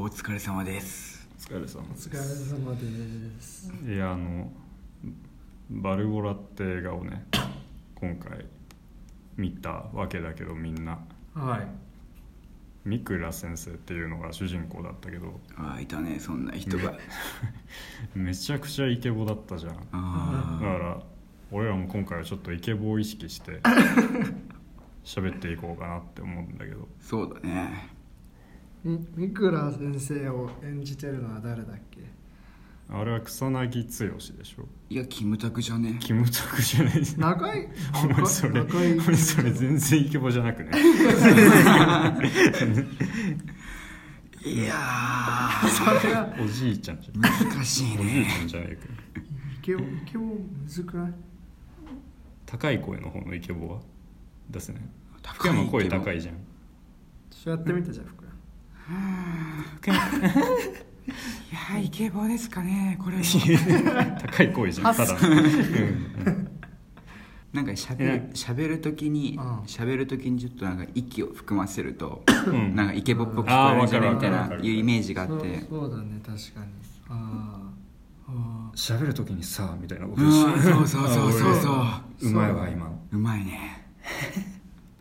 お疲れ様です。お疲れ様お疲れ様です。いやあのバルボラって映画をね今回見たわけだけどみんな。はい。三倉先生っていうのが主人公だったけど。ああいたねそんな人が。めちゃくちゃイケボだったじゃん。だあから俺らも今回はちょっとイケボを意識して 喋っていこうかなって思うんだけど。あそうだね。み三倉先生を演じてるのは誰だっけ？あれは草薙剛でしょ。いやキムタクじゃねキムタクじゃない。中井お前それ中井お前それ全然イケボじゃなくねい？やそれは。おじいちゃんじゃ難しいおじいねちゃんじゃないかイケボイケボむずくない？高い声の方のイケボは？出せない？高い福山声高いじゃん。ちょっとやってみてじゃあ福いやイケボですかねこれは。高い声じゃんただ、うん。なんかしゃべるねしゃべる時にうん。しゃべる時にちょっとなんか息を含ませるとうん。なんかイケボっぽく聞こえるんじゃないみたいないうイメージがあそうって。そうだね確かに。あーあ喋る時にさみたいなことうん。しそうそうそうそうそう。うまいわ今。のう。まいね。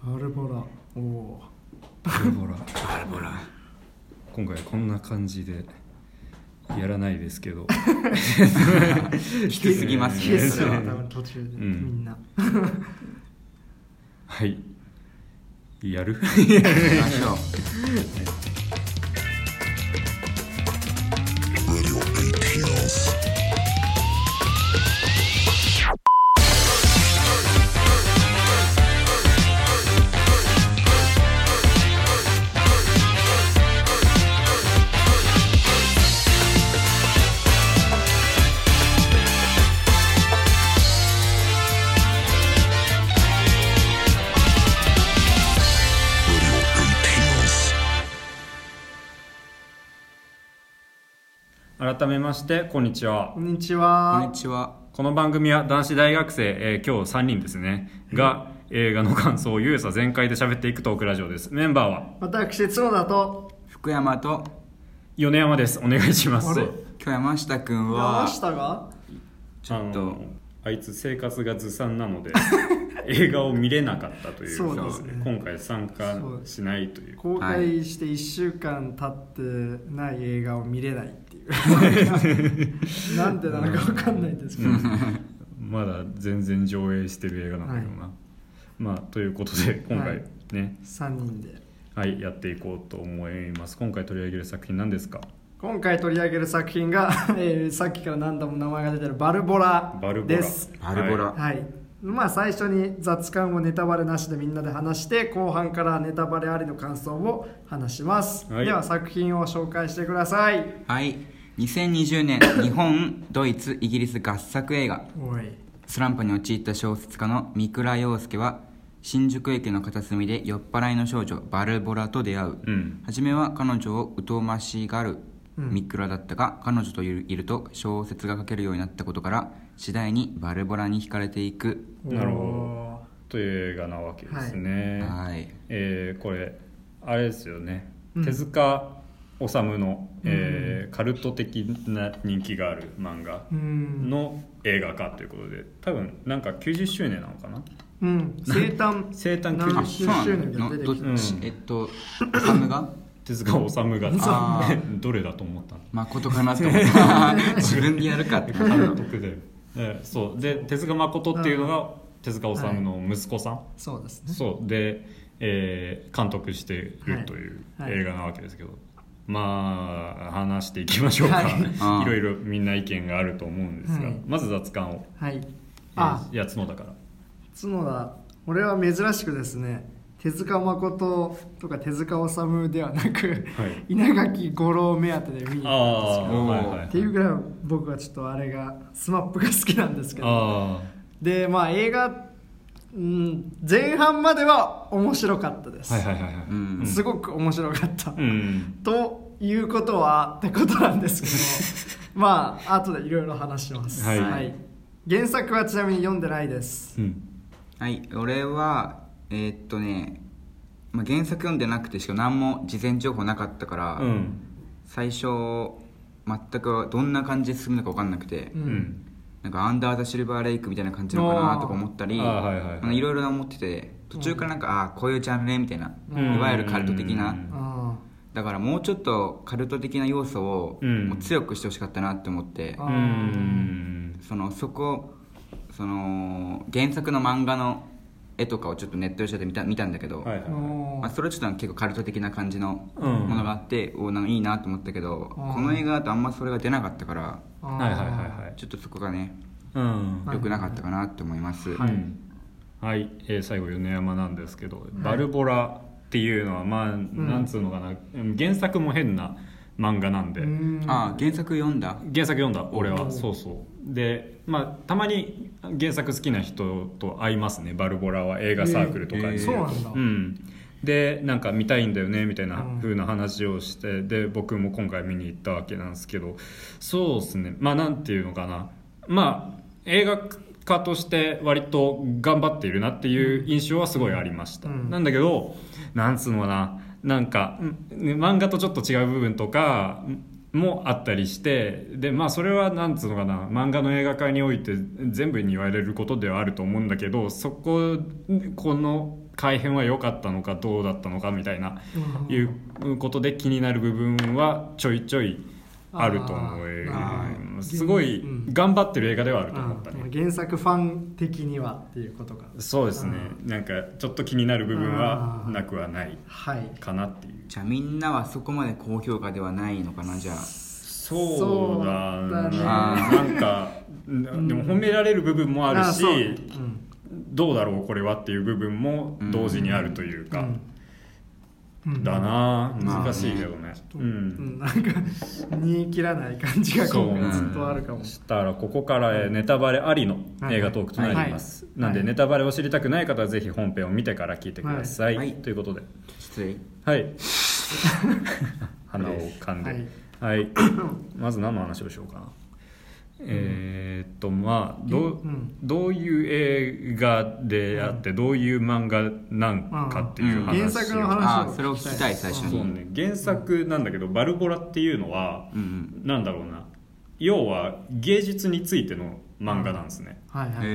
ーバルボラ。おおバルボラ。バルボラ今回こんな感じでやらないですけど。きつすぎますね。消えすよ多分途中で、うん。みんな。はい。やる？行きましょう改めましてこんにちは。こんにちこんはにちは。この番組は男子大学生、えー今日3人ですね。が映画の感想をゆうさ全開で喋っていくトークラジオです。メンバーは？私角田と。福山と。米山です。お願いします。あれ？今日山下くんは。山下が？ちょっと。あいつ生活がずさんなので 映画を見れなかったという。そうことですね。今回参加しないという。公開して1週間経ってない映画を見れない なんでなのか分かんないんですけど、まだ全然上映してる映画なんだけどな、まあということで今回ね。3人で。はい、やっていこうと思います。今回取り上げる作品何ですか？今回取り上げる作品が、えーさっきから何度も名前が出てるバルボラバルボラ。です。バルボラ、はい。まあ最初に雑感をネタバレなしでみんなで話して後半からネタバレありの感想を話します、はい。では作品を紹介してください。はい2020年日本ドイツイギリス合作映画。おい。スランプに陥った小説家の三倉陽介は新宿駅の片隅で酔っ払いの少女バルボラと出会う、うん。初めは彼女を疎ましがるうん。三倉だったが、彼女といるいると小説が書けるようになったことから次第にバルボラに惹かれていく。なるほど。おという映画なわけですね、はい。えーこれあれですよね、うん。手塚治虫の、えーカルト的な人気がある漫画の映画化ということで多分なんか90周年なのかな？うん。生誕。生誕90何周年。がのど出てきたうんえっとサムが？手塚治虫が。あ どれだと思ったの？誠かなと思った。自分でやるかって監督で、えーそう。で手塚誠っていうのが手塚治虫の息子さん、そうですね。そう。で、えー監督しているというはい。はい。映画なわけですけど、まあ話していきましょうか、はい。いろいろみんな意見があると思うんですが、はい。まず雑感を、はい。えーあいや角田から。角田。俺は珍しくですね手塚誠とか手塚治虫ではなく、はい。稲垣吾郎目当てで見にあ行ったんですけどっていうぐらい僕はちょっとあれがスマップが好きなんですけど。あでまあ映画、うん、前半までは面白かったです、あはいはいはいはい。うん。すごく面白かった、うん。ということはってことなんですけど まあ後でいろいろ話します、はい。原作はちなみに読んでないです。うん。はい。俺はえーっとね、まあ、原作読んでなくてしかも何も事前情報なかったから、うん。最初全くどんな感じで進むのか分かんなくて、ううんんなんかアンダー・ザ・シルバー・レイクみたいな感じなのかなとか思ったりいはいろいろな思ってて途中からなんか、ああこういうジャンルねみたいな、うん。いわゆるカルト的な、うん。あだからもうちょっとカルト的な要素をうん。もう強くしてほしかったなって思って、そのそこその原作の漫画の絵とかをちょっとネットで調べて見た見たんだけど、はいはいーおー。まあ、それはちょっと結構カルト的な感じのうん。ものがあって、おなんかいいなと思ったけど、うん。この映画だとあんまそれが出なかったからはいはいはいはい。ちょっとそこがねうん。はい良くなかったかなって思います、はい。うんはい、えー最後米山なんですけど、バルボラっていうのはまあ、なんつうのかなうん原作も変な漫画なんで、うん。ああ原作読んだ？原作読んだ俺は。そうそうでまあたまに原作好きな人と会いますね。バルボラは映画サークルとかに、えーそうなんだ。うん、でなんか見たいんだよねみたいなうん。風な話をして、で僕も今回見に行ったわけなんですけど。そうですね。まあなんていうのかな。まあ映画家として割と頑張っているなっていう印象はすごいありました、うん。なんだけどなんつうのかな。なんかうん漫画とちょっと違う部分とかもあったりしてでまあそれはなんつうのかな漫画の映画化において全部に言われることではあると思うんだけどそここの改変は良かったのかどうだったのかみたいなうん。いうことで気になる部分はちょいちょいあると思あうーすごいうん。頑張ってる映画ではあると思ったね。うん。原作ファン的にはっていうことかそうですね。なんかちょっと気になる部分はなくはないはい。かなっていう。じゃあみんなはそこまで高評価ではないのかなじゃあ。そうだそうだね。ななんかなでも褒められる部分もあるしうん。どうだろうこれはっていう部分も同時にあるというか、うんだな。まあ難しいけどね、ううん。ん。なんか煮え切らない感じが今回ずっとあるかも。そしたらここからえーネタバレありの映画トークとなります、はい。なんではい。ネタバレを知りたくない方はぜひ本編を見てから聞いてください、はい。ということで。失礼はい。鼻を噛んで。はい、まず何の話をしようかなえーっとまあどう,、うん。どういう映画であってどういう漫画なんかっていう話を、うん。原作の話ああそれを聞きたい最初に。そうね。原作なんだけど「バルボラ」っていうのは、うんなんだろうな。要は芸術についての漫画なんですね、はいはい。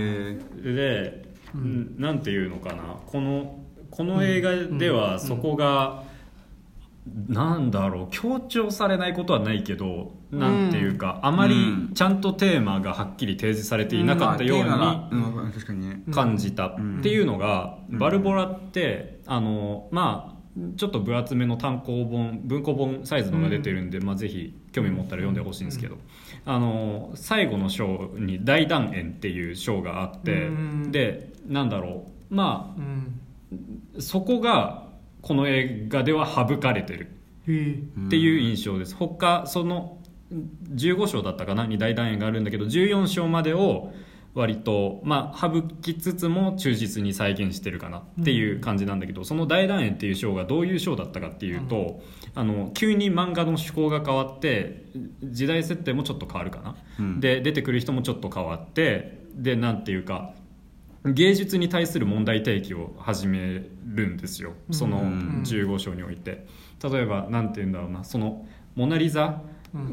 で、うん。なんていうのかな。このこの映画ではそこが、なんだろう強調されないことはないけど、なんていうかあまりうん。ちゃんとテーマがはっきり提示されていなかったように、感じた。っていうのが、うん。バルボラってあのまあちょっと分厚めの単行本文庫本サイズのが出てるんで、まあ、ぜひ興味持ったら読んでほしいんですけど、あの最後の章に「大団円」っていう章があって、うん。でなんだろうまうん。あそこがこの映画では省かれてる。っていう印象です、他その15章だったかな？に大団円があるんだけど14章までを割とまあ省きつつも忠実に再現してるかな？っていう感じなんだけど、その大団円っていう章がどういう章だったかっていうと、あの急に漫画の趣向が変わって時代設定もちょっと変わるかな、うん。で出てくる人もちょっと変わってでなんていうか芸術に対する問題提起を始めるんですよ。そのうん。15章において。例えばなんて言うんだろうな。その「モナ・リザ」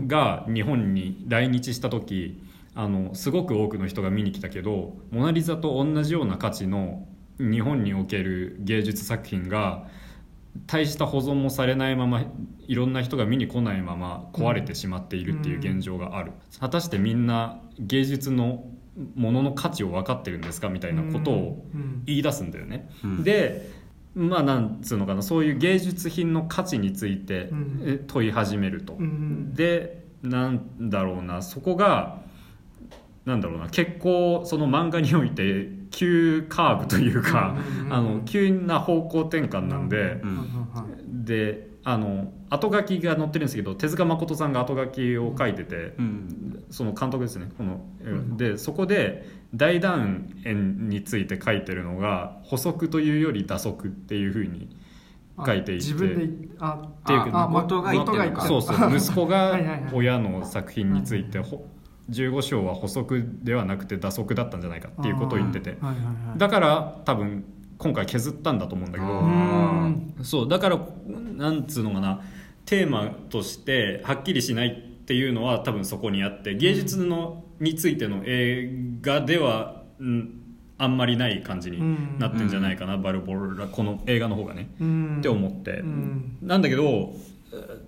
が日本に来日した時あのすごく多くの人が見に来たけど「モナ・リザ」と同じような価値の日本における芸術作品が大した保存もされないままいろんな人が見に来ないまま壊れてしまっているっていう現状がある、果たしてみんな芸術のものの価値を分かってるんですかみたいなことをうん。言い出すんだよね、うん。でまあなんつうのかなそういう芸術品の価値について問い始めると、うんでなんだろうなそこがなんだろうな結構その漫画において急カーブというか、うんうんうん。あの急な方向転換なんで、うん。であの後書きが載ってるんですけど手塚誠さんが後書きを書いてて、うん。その監督ですねこの、ん。でそこで大団円について書いてるのが補足というより打足っていうふうに書いていて自分であっていうあ元そうそう。息子がはいはいはい。親の作品についてほ15章は補足ではなくて打足だったんじゃないかっていうことを言ってて。はいはいはい。だから多分今回削ったんだと思うんだけど。あうん。そうだからなんつうのかな。テーマとしてはっきりしないっていうのは多分そこにあって芸術のについての映画では、うん、あんまりない感じになってんじゃないかな、バルボラこの映画の方がね、うん。って思って、うん。なんだけど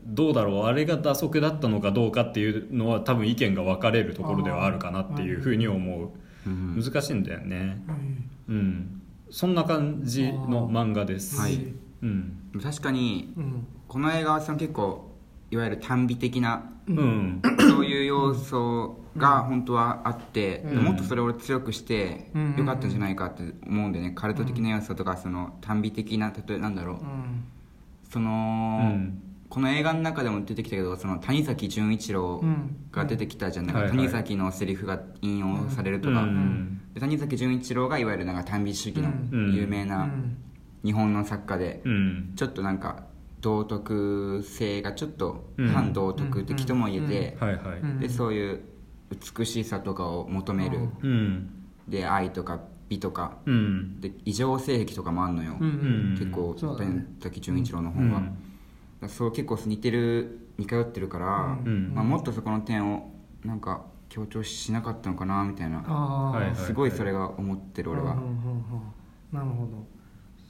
どうだろう。あれが打足だったのかどうかっていうのは多分意見が分かれるところではあるかなっていうふうに思う。うん。難しいんだよね。うんうんそんな感じの漫画です。はい。うん。確かにうん。この映画はその結構いわゆる短美的なうん。そういう要素が本当はあって、うん。もっとそれを強くしてうん。よかったんじゃないかって思うんでねカルト的な要素とかその短美的な例えなんだろう。うん。その、うんこの映画の中でも出てきたけどその谷崎潤一郎うん。が出てきたじゃない、はいはい。谷崎のセリフが引用されるとか、うん。で谷崎潤一郎がいわゆるなんか短美主義のうん。有名なうん。日本の作家で、うん。ちょっとなんか道徳性がちょっとうん。反道徳的とも言えて、でそういう美しさとかを求める、うん。で愛とか美とかうん。で異常性癖とかもあんのよ、うん。うん。結構谷崎潤一郎のうん。本は、そう結構似てる似通ってるから、うん。まあ、もっとそこの点をなんか強調しなかったのかなみたいな。すごいそれが思ってる俺は。なるほど。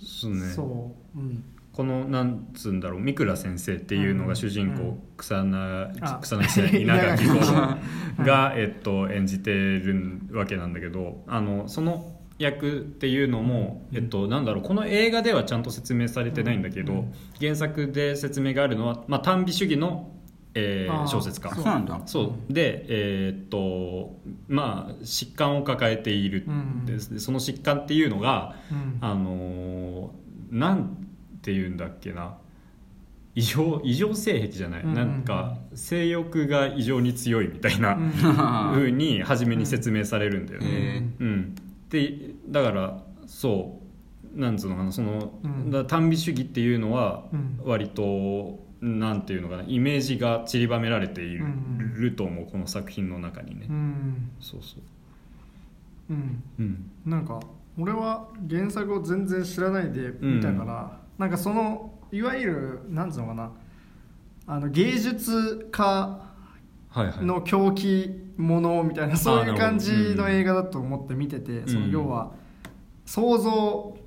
そうね。そう。うん。このなんつうんだろう三倉先生っていうのが主人公、うん草なあ。草薙じゃない稲垣吾郎が、えっと、演じてるわけなんだけどあのその役っていうのも、えっと、なんだろうこの映画ではちゃんと説明されてないんだけど、うん。原作で説明があるのは、まあ、短美主義の、えー小説家。あそうなんだ。そう。でえーっとまあ疾患を抱えているうん。その疾患っていうのがうん。あのーなんて言うんだっけな。異常異常性癖じゃない、うん。うんなんか性欲が異常に強いみたいなうん。ふうに初めに説明されるんだよね、へうん、でだからそうなんつうのかなその、うん。だから短美主義っていうのはうん。割となんていうのかなイメージが散りばめられている,、うんと思うこの作品の中にね、うん。そうそう。うん。うん。なんか俺は原作を全然知らないで見たから、なんかそのいわゆるなんつうのかなあの芸術家はいはい。の狂気ものみたいなそういう感じの映画だと思って見てて、そのうん。要は想像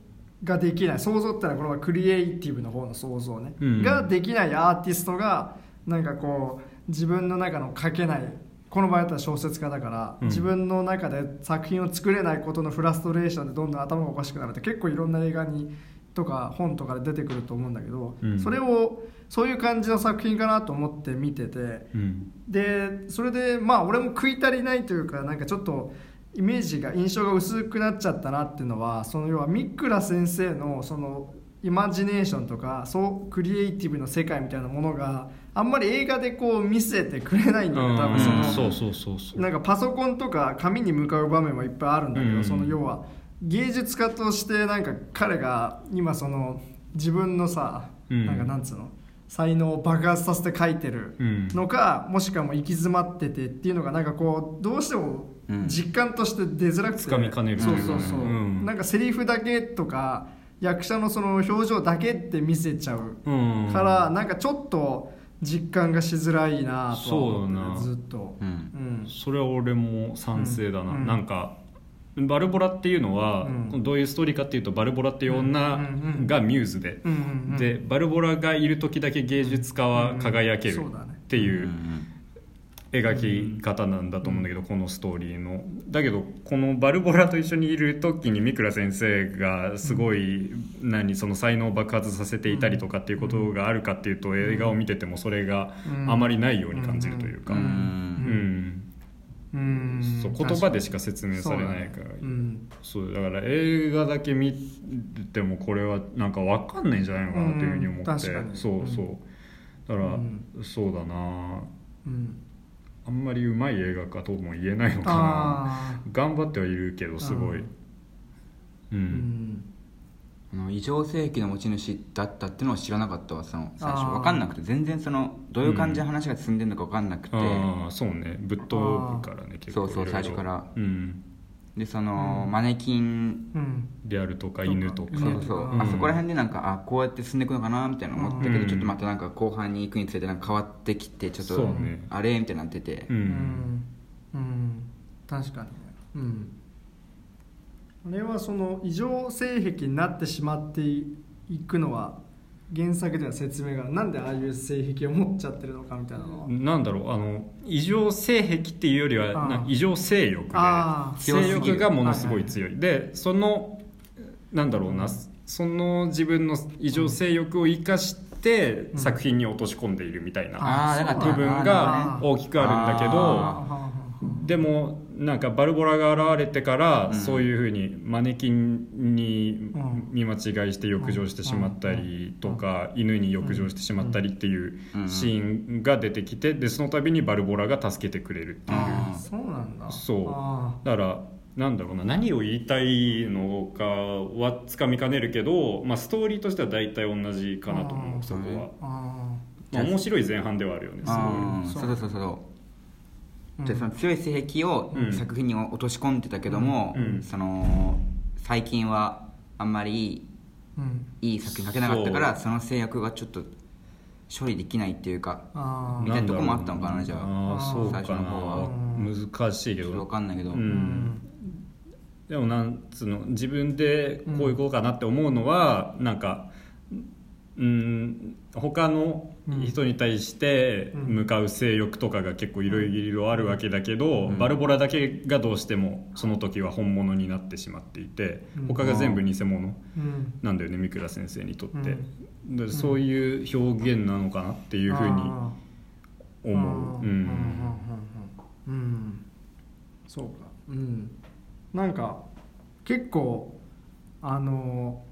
ができない。想像ってのはこれはクリエイティブの方の想像ね、うん。ができないアーティストがなんかこう自分の中の書けないこの場合だったら小説家だから、うん。自分の中で作品を作れないことのフラストレーションでどんどん頭がおかしくなるって結構いろんな映画にとか本とかで出てくると思うんだけど、うん。それをそういう感じの作品かなと思って見ててうん。でそれでまあ俺も食い足りないというかなんかちょっとイメージが印象が薄くなっちゃったなっていうのはその要は三倉先生のそのイマジネーションとかそうクリエイティブの世界みたいなものがあんまり映画でこう見せてくれないんだよね多分その、なんかパソコンとか紙に向かう場面はいっぱいあるんだけど、うん。その要は芸術家としてなんか彼が今その自分のさ、うん。なんかなんつうの才能を爆発させて書いてるうん。のか、もしくはもう行き詰まっててっていうのがなんかこうどうしてもうん。実感として出づらくて、掴みかねるとそいうそうそう、う。ん。なんかセリフだけとか役者のその表情だけって見せちゃううん。から、なんかちょっと実感がしづらいなとは思ってそうだな。ずっと。うん。うん。それは俺も賛成だな、うん。なんかバルボラっていうのは、うん。どういうストーリーかっていうとバルボラっていう女がミューズで、うんうんうんでバルボラがいる時だけ芸術家は輝けるっていううん描き方なんだと思うんだけど、このストーリーの。だけどこのバルボラと一緒にいる時に三倉先生がすごい、何その才能を爆発させていたりとかっていうことがあるかっていうと、映画を見ててもそれがあまりないように感じるというか、ううん。んうん。そう言葉でしか説明されないから。そうだね。うん。そうだから映画だけ見てもこれはなんか分かんないんじゃないのかなっていうふうに思って、うん。そうそう。だから、うん。そうだな。うん。あんまりうまい映画かとも言えないのかな。あ頑張ってはいるけどすごい。うんあの異常性癖の持ち主だったっていうのを知らなかったわその最初。分かんなくて全然そのどういう感じで話が進んでるのか分かんなくて、ああそうね。ぶっ飛ぶからね結構そうそう最初から。うん。でその、マネキンうん。であるとか犬とか。そうそう。そう、うん。あそこら辺でなんかあこうやって進んでいくのかなみたいな思ったけど、うん。ちょっとまたなんか後半に行くにつれてなんか変わってきてちょっと、そうね。あれ？みたいになってて、ううんん、うん、確かにね。うんあれはその異常性癖になってしまっていくのは原作では説明がなんでああいう性癖を持っちゃってるのかみたいなのは、なんだろうあの異常性癖っていうよりは異常性欲で性欲がものすごい強い。でそのなんだろうなその自分の異常性欲を生かしてうん。作品に落とし込んでいるみたいな部分が大きくあるんだけあどあ。でもなんかバルボラが現れてから、うん。そういうふうにマネキンにうん見間違いして浴場してしまったりとか、犬に浴場してしまったりっていううん。シーンが出てきてでその度にバルボラが助けてくれるっていう。そうなんだ。そう。あだからなんだろうな何を言いたいのかはつかみかねるけど、まあ、ストーリーとしては大体同じかなと思うそこは、ー。あまあ、面白い前半ではあるよねすごいそそう。うそうそうそう。ーでその強い性癖をうん。作品に落とし込んでたけども、うん。その最近はあんまりうん。いい作品書けなかったからそその制約がちょっと処理できないっていうかみたいなとこもあったのかなじゃあ。そう最初かの方は。な難しいけちょっとど分かんないけど、ううん。んでもなんつうの自分でこういうことかなって思うのは、なんかうん他の人に対して向かう性欲とかが結構いろいろあるわけだけど、うん。バルボラだけがどうしてもその時は本物になってしまっていてうん。他が全部偽物うん。なんだよね三倉先生にとって、うん。でそういう表現なのかなっていうふうに思う。うん。うん。そうか。うん。なんか結構あの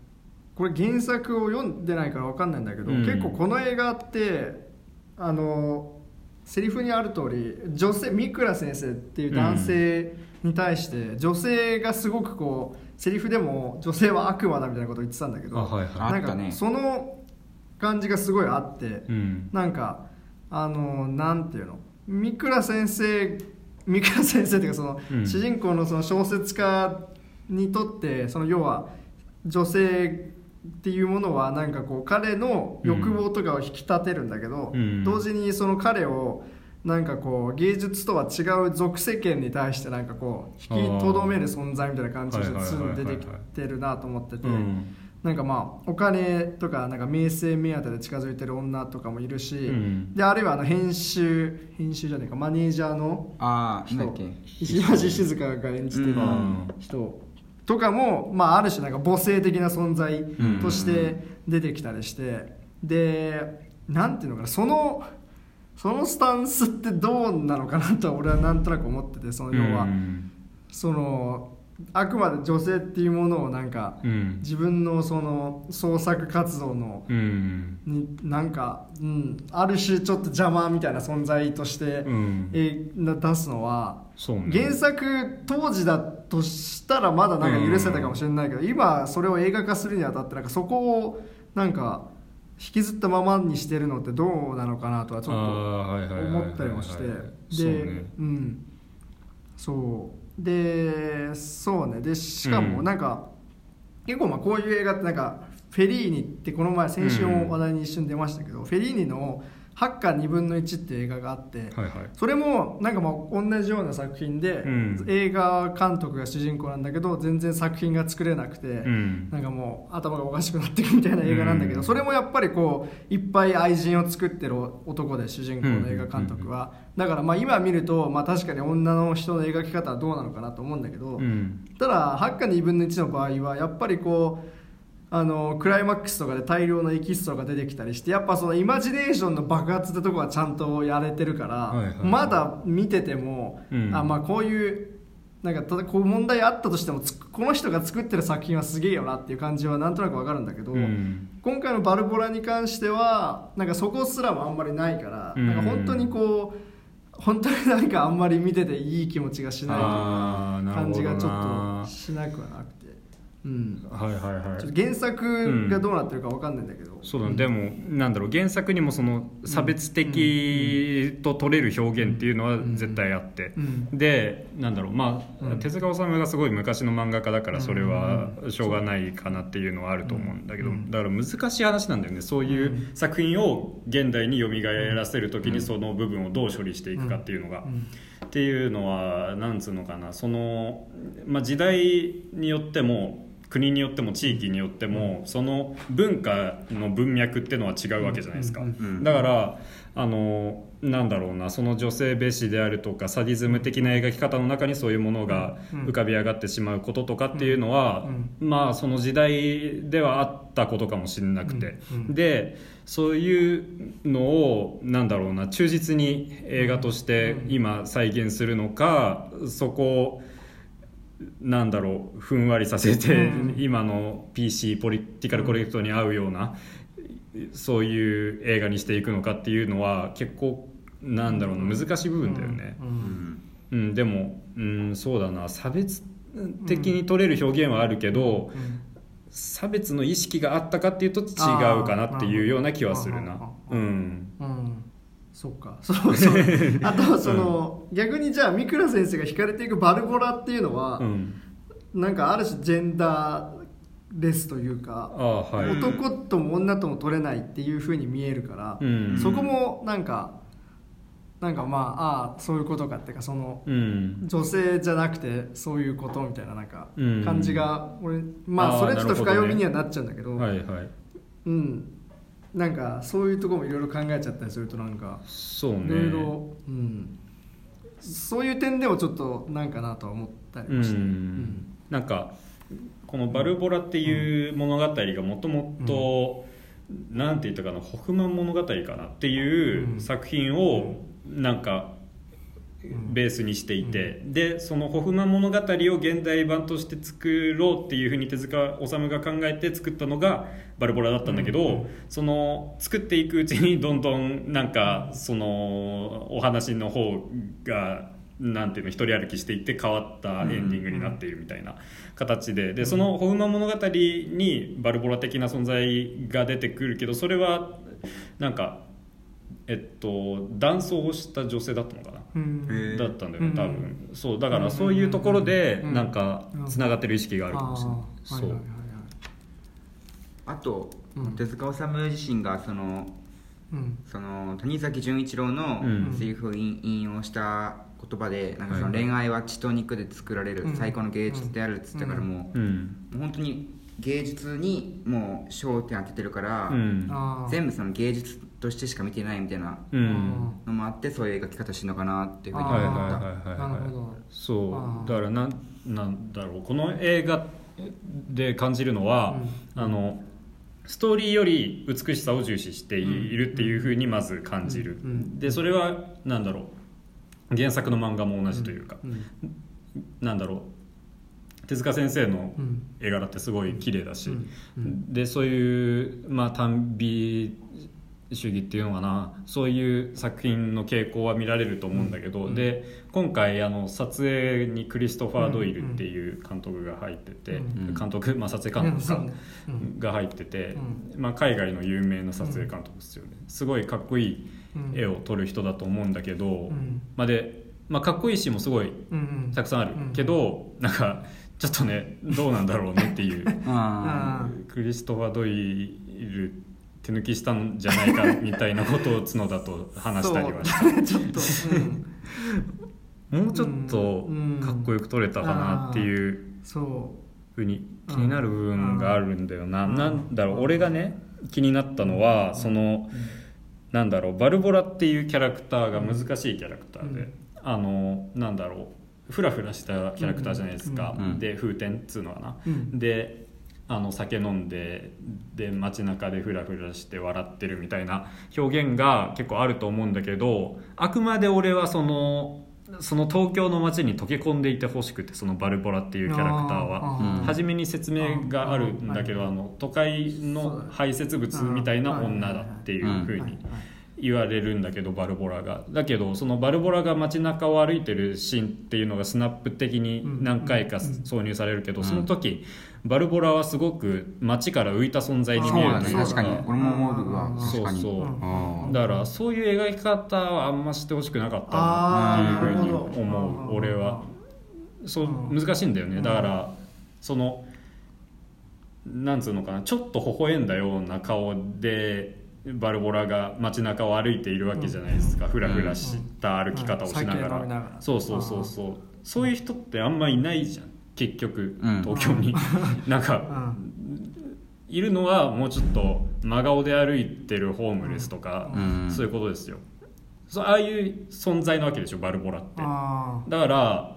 これ原作を読んでないから分かんないんだけど、うん。結構この映画ってあのセリフにある通り女性三倉先生っていう男性に対して、女性がすごくこうセリフでも女性は悪魔だみたいなことを言ってたんだけど、あはいはい。なんあったね。かその感じがすごいあって、うん。なんかあのなんていうの？三倉先生三倉先生っていうかその、うん。主人公のその小説家にとってその要は女性っていうものはなんかこう彼の欲望とかを引き立てるんだけど、うん。同時にその彼をなんかこう芸術とは違う俗世間に対してなんかこう引きとどめる存在みたいな感じで出てきてるなと思ってて。うん。なんかまあお金とかなんか名声目当てで近づいてる女とかもいるし、うん。であるいはあの編集編集じゃないかマネージャーの人石橋静香が演じてるうん。人とかも、まあ、ある種なんか母性的な存在ん。として出てきたりして、でなんていうのかなそのそのスタンスってどうなのかなとは俺はなんとなく思っててその要は、うん。そのあくまで女性っていうものをなんか、うん。自分のその創作活動のうん。になんか、うん、ある種ちょっと邪魔みたいな存在として、うん。えー出すのはね。原作当時だとしたらまだなんか許せたかもしれないけど、今それを映画化するにあたってなんかそこをなんか引きずったままにしてるのってどうなのかなとはちょっと思ったりもして。でね。うん。そうでそうね。でしかもうん。なんか、結構まあこういう映画ってなんかフェリーニってこの前先週も話題に一瞬出ましたけど、フェリーニの「8巻2分の1」っていう映画があって、はいはい。それもなんかまあ同じような作品で、うん。映画監督が主人公なんだけど全然作品が作れなくて、うん。なんかもう頭がおかしくなっていくみたいな映画なんだけど、うん。それもやっぱりこういっぱい愛人を作ってる男で主人公の映画監督は、だからまあ今見ると、まあ、確かに女の人の描き方はどうなのかなと思うんだけど、うん。ただ8巻2分の1の場合はやっぱりこうあのクライマックスとかで大量のエキストラが出てきたりしてやっぱそのイマジネーションの爆発ってとこはちゃんとやれてるから、はいはいはい。まだ見てても、うん。あまあこういうなんかただこう問題あったとしてもつこの人が作ってる作品はすげえよなっていう感じはなんとなくわかるんだけど、うん。今回の「バルボラ」に関してはなんかそこすらもあんまりないから、うん。なんか本当にこう本当になんかあんまり見てていい気持ちがしないという感じがちょっとしなくはなくてうん。はいはいはい。原作がどうなってるかわかんないんだけど、そうだね。でもなんだろう。原作にもその差別的と取れる表現っていうのは絶対あって、うん。でなんだろう。まあ、うん。手塚治虫がすごい昔の漫画家だからそれはしょうがないかなっていうのはあると思うんだけど、うん。だから難しい話なんだよね。そういう作品を現代に蘇らせる時にその部分をどう処理していくかっていうのが。うん。っていうのはなんつうのかな。その、まあ、時代によっても国によっても地域によってもその文化の文脈っていうのは違うわけじゃないですか、だからあのなんだろうなその女性蔑視であるとかサディズム的な描き方の中にそういうものがうん浮かび上がってしまうこととかっていうのは、まあその時代ではあったことかもしれなくて、でそういうのをなんだろうな忠実に映画として今再現するのか、そこをなんだろうふんわりさせて、うん。今の PC ポリティカルコレクトに合うような、そういう映画にしていくのかっていうのは結構なんだろうな難しい部分だよね。ううん。でも、うん、そうだな。差別的に取れる表現はあるけど、うん差別の意識があったかっていうと違うかなっていうような気はするな。うんそうか。そうそう。あとその、逆にじゃあ三倉先生が惹かれていくバルボラっていうのは、うん。なんかある種ジェンダーレスというか、はい。男とも女とも取れないっていうふうに見えるから、うん。そこもなんかなんかまあああそういうことかっていうかそのうん。女性じゃなくてそういうことみたいななんかうん。感じが俺まあそれちょっと深読みにはなっちゃうんだけどはいはい。うんなんかそういうところもいろいろ考えちゃったりするとなんかそうね。いろいろうん。そういう点でもちょっとなんかなとは思ったりうもして。ん。なんかこの「バルボラ」っていう物語がもともとなんて言ったかな「ホフマン物語」かなっていう作品をなんかベースにしていて、でその「ホフマン物語」を現代版として作ろうっていうふうに手塚治虫が考えて作ったのが「バルボラ」だったんだけど、その作っていくうちにどんどんなんかそのお話の方がなんていうの一人歩きしていって変わったエンディングになっているみたいな形ででその「ホフマン物語」にバルボラ的な存在が出てくるけどそれはなんかえっと男装をした女性だったのかな？うん。だったんだよねうん。多分。そうだからそういうところでうん。なんかつながってる意識があるかもしれない。そう。あと、うん。手塚治虫自身がそのうん。その谷崎潤一郎のうん。セリフを引引用した言葉でなんかその恋愛は血と肉で作られるうん。最高の芸術であるっつったからうん。もうん。うもう本当に芸術にもう焦点当ててるから、全部その芸術としてしか見てないみたいなうん。のもあってそういう描き方してるのかなっていうふうに思った、はいはいはいはいなるほど。そう。だからなんなんだろう。この映画で感じるのは、あのストーリーより美しさを重視しているっていうふうにまず感じる、うん。うん。でそれはなんだろう。原作の漫画も同じというか、うん。なんだろう。手塚先生のうん。絵柄ってすごい綺麗だし、うん。うん。でそういう、まあ、短美主義っていうのかな。そういう作品の傾向は見られると思うんだけど、うん。で今回あの撮影にクリストファー・ドイルっていう監督が入ってて、うん。監督、まあ、撮影監督か、うん。が入ってて、うまあ、海外の有名な撮影監督ですよね、すごいかっこいいうん。絵を撮る人だと思うんだけど、ん。まあでまあ、かっこいいシーンもすごいうんうん。たくさんあるけど、なんかちょっとねどうなんだろうねっていう。クリストファー・ドイル手抜きしたんじゃないかみたいなことを角田と話したりはし そうちょっと、うん。たもうちょっとうん。かっこよく撮れたかなっていうそふうに気になる部分があるんだよな、うん。なんだろう俺がね気になったのはそのなんだろうバルボラっていうキャラクターが難しいキャラクターで、うん。あのなんだろうフラフラしたキャラクターじゃないですか、で風天っつうのかな、うん。であの酒飲んでで街中でフラフラして笑ってるみたいな表現が結構あると思うんだけどあくまで俺はそのその東京の街に溶け込んでいてほしくてそのバルボラっていうキャラクターは。初めに説明があるんだけどあの都会のね排泄物みたいな女だっていうふうに言われるんだけどバルボラが。だけどそのバルボラが街中を歩いてるシーンっていうのがスナップ的に何回か挿入されるけど、うんその時バルボラはすごく街から浮いた存在に見えるそうだねそうだ俺も思うわ。かに。そうそう。だからそういう描き方はあんましてほしくなかったあなっていうふうに思う。俺は。そううん。難しいんだよね。だからそのなんつうのかなちょっと微笑んだような顔でバルボラが街中を歩いているわけじゃないですか。ふらふらした歩き方をしながら。らそうそうそうそうそういう人ってあん。まいないじゃん結局うん。東京に。なんうかん。いるのはもうちょっと真顔で歩いてるホームレスとか、うん。そういうことですよ。そうああいう存在なわけでしょバルボラって。あだから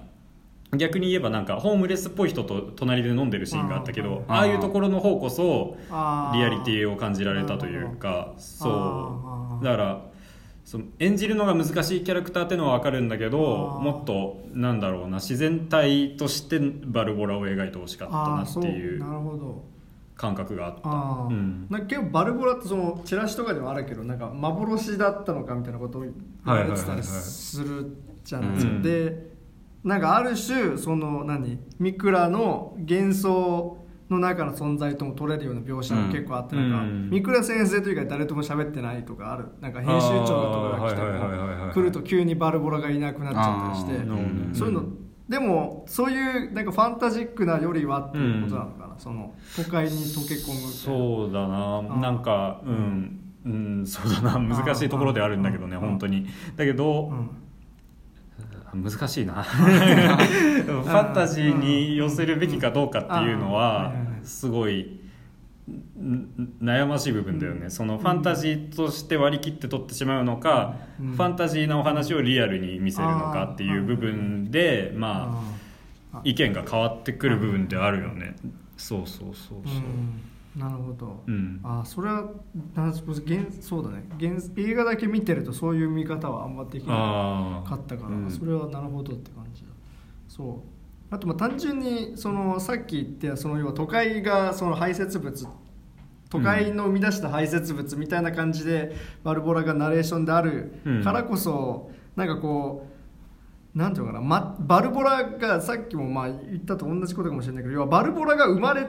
逆に言えばなんかホームレスっぽい人と隣で飲んでるシーンがあったけどうん。ああいうところの方こそーあ。ーリアリティを感じられたというかあそーうだからその演じるのが難しいキャラクターってのは分かるんだけどもっとなんだろうな自然体としてバルボラを描いてほしかったなっていう感覚があった。ああ、うん。なんか結構バルボラってそのチラシとかでもあるけどなんか幻だったのかみたいなことを言われてたりするじゃないですか、うんでなんかある種その何ミクラの幻想の中の存在とも取れるような描写も結構あって、なんか、うん。ミクラ先生というか誰とも喋ってないとかある。なんか編集長とかが来てあーはいはいはいはいはい。も来ると急にバルボラがいなくなっちゃったりして。そういうのでもそういうなんかファンタジックなよりはっていうことなのかな、その都会に溶け込むそうだな。ー。なんかうん、うん、そうだな。難しいところではあるんだけどねうん。本当に。だけど、うん難しいな。ファンタジーに寄せるべきかどうかっていうのはうんすごいん悩ましい部分だよね。そのファンタジーとして割り切って撮ってしまうのか、うん。ファンタジーなお話をリアルに見せるのかっていう部分でまああ意見が変わってくる部分ってあるよね。そうそうそうーそう。うんなるほど、うん。あーそれはそうだね。現映画だけ見てるとそういう見方はあんまできなかったから、うん。それはなるほどって感じだ。そう。あとまあ単純にそのさっき言ったその要は都会がその排泄物都会の生み出した排泄物みたいな感じでバルボラがナレーションであるからこそ、なんかこうなんていうのかな、ま、バルボラがさっきもまあ言ったと同じことかもしれないけど要はバルボラが生まれ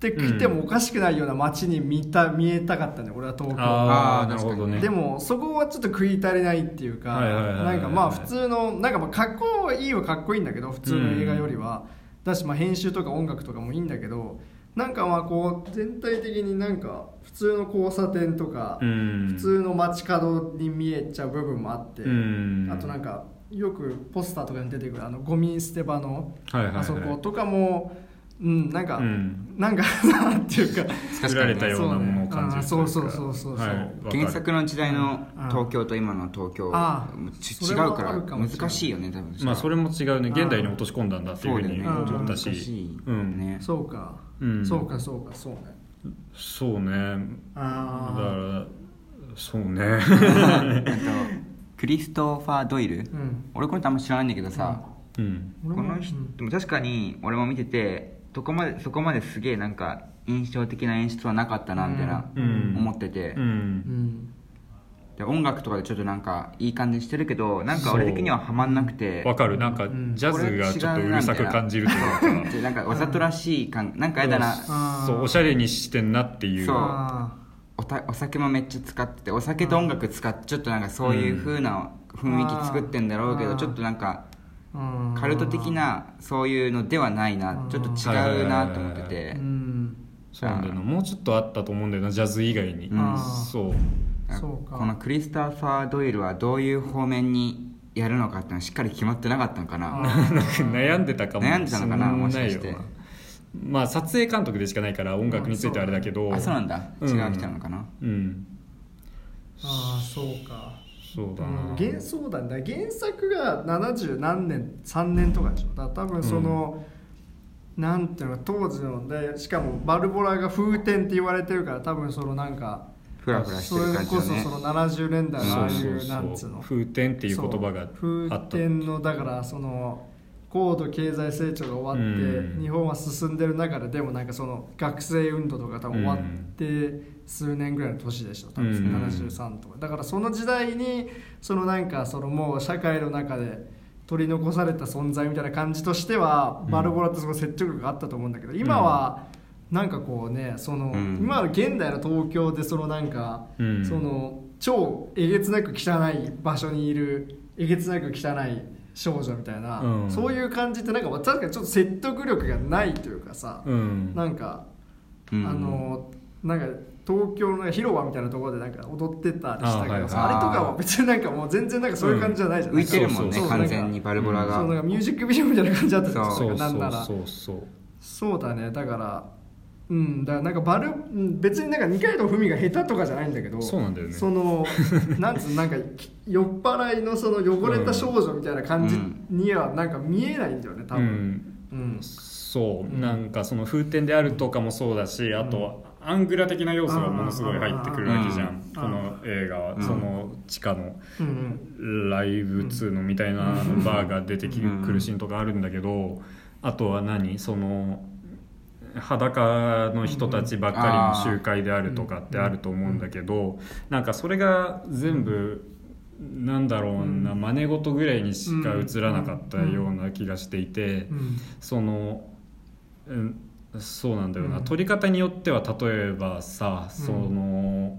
てきてもおかしくないような街に見た見えたかったね俺は東京。ああなるほどね。でもそこはちょっと食い足りないっていうかはいはいはいはい。なんかまあ普通のなんかまあ格好はいいはかっこいいんだけど普通の映画よりは、だしまあ編集とか音楽とかもいいんだけどなんかまあこう全体的になんか普通の交差点とか、うん。普通の街角に見えちゃう部分もあって、うん。あとなんかよくポスターとかに出てくるあのゴミ捨て場のはいはいはい。あそことかも、うん、なんか、うん。なんかなんていうか。作られたようなものを感じるそうそうそうそうそう。はい原作の時代のうん東京と今の東京違うから難しいよね多分。まあそれも違うね。現代に落とし込んだんだっていうふうに思った難ししいうん。ね。そうか、うん。そうかそうかそうね。そうね。だかあらそうね。あとクリストファー・ドイル、あうん。俺これってあんま知らないんだけどさ、うん。この人も確かに俺も見ててそこまでそこまですげえなんか印象的な演出はなかったなみたいなうん。思ってて、ううん。んで音楽とかでちょっとなんかいい感じしてるけどなんか俺的にはハマんなくて。わかる。なんかうん。ジャズがちょっとうるさく感じるというか。でな。んかわざとらしい感なんかやだな。そう。おしゃれにしてんなっていう。そう。あおたお酒もめっちゃ使っててお酒と音楽使ってちょっとなんかそういう風な雰囲気作ってんだろうけうん。どちょっとなんかカルト的なそういうのではないな。ちょっと違うなと思ってて。うん。そうなんだよな。もうちょっとあったと思うんだよなジャズ以外に。うん。そう。そうか。このクリスタファー・ドイルはどういう方面にやるのかっていうのはしっかり決まってなかったのかな。悩んでたかも悩んでたのかなもしかして。ないよまあ撮影監督でしかないから音楽についてはあれだけど。あそうなんだ。うん。違う人なのかな。うん。あーそうかそうだな。うん原そうだね。原作が70何年3年とかでしょ。だ多分その、なんていうの当時のでしかもバルボラが風天って言われてるから多分そのなんかフラフラしてそれる感じのね。こそその70年代のああいうなんつうの。風天っていう言葉がそう。風あった天のだからその高度経済成長が終わって、うん。日本は進んでる中ででもなんかその学生運動とか多分終わって数年ぐらいの年でしょ多分。うん73とか。だからその時代にそのなんかそのもう社会の中で取り残された存在みたいな感じとしては、うん。バルボラってすごい説得力があったと思うんだけど今はなんかこうねその、うん。今の現代の東京でそのなんか、うん。その超えげつなく汚い場所にいるえげつなく汚い少女みたいな、うん。そういう感じってなんか確かにちょっと説得力がないというかさ、うん。なんか、うん。あのなんか東京の広場みたいなところでなんか踊ってたりしたけどさあ,、れとかは別になんかもう全然なんかそういう感じじゃないじゃん、浮いてるもんね完全にバルボラそうなんがかミュージックビデオみたいな感じだったじゃんそうなんかなんならそうそう。そうだね。だからうん。だからなんかバルうん別になんか二階堂ふみが下手とかじゃないんだけどそうなんだよね。その なんつうのなんかき酔っ払いのその汚れた少女みたいな感じにはなんか見えないんだよね多う分ん。うん。そう、うんなんかその風天であるとかもそうだしあとアングラ的な要素がものすごい入ってくるわけじゃん。うんこの映画はうんその地下のうんライブ2のみたいなバーが出てきうんくるシーンとかあるんだけどあとは何？その裸の人たちばっかりの集会であるとかってあると思うんだけどなんかそれが全部なんだろうな真似事ぐらいにしか映らなかったような気がしていてうん。その、うん、そうなんだよな、うん。撮り方によっては例えばさ、うんその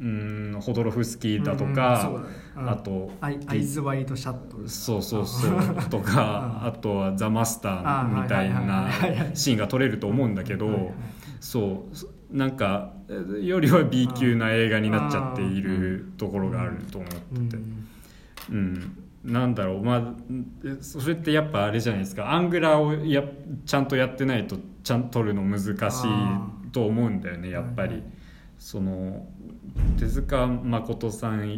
うんホドロフスキーだとうんか、そうだね。うん。あとアイアイズワイドシャットそうそうそう。とかうんあとは「ザ・マスター」みたいあなシーンが撮れると思うんだけどそうなんかよりは B 級な映画になっちゃっているところがあると思ってて。うん、なんだろう。まあえそれってやっぱあれじゃないですか。アングラをやちゃんとやってないとちゃんと撮るの難しいと思うんだよねやっぱり、はいはい。その手塚誠さん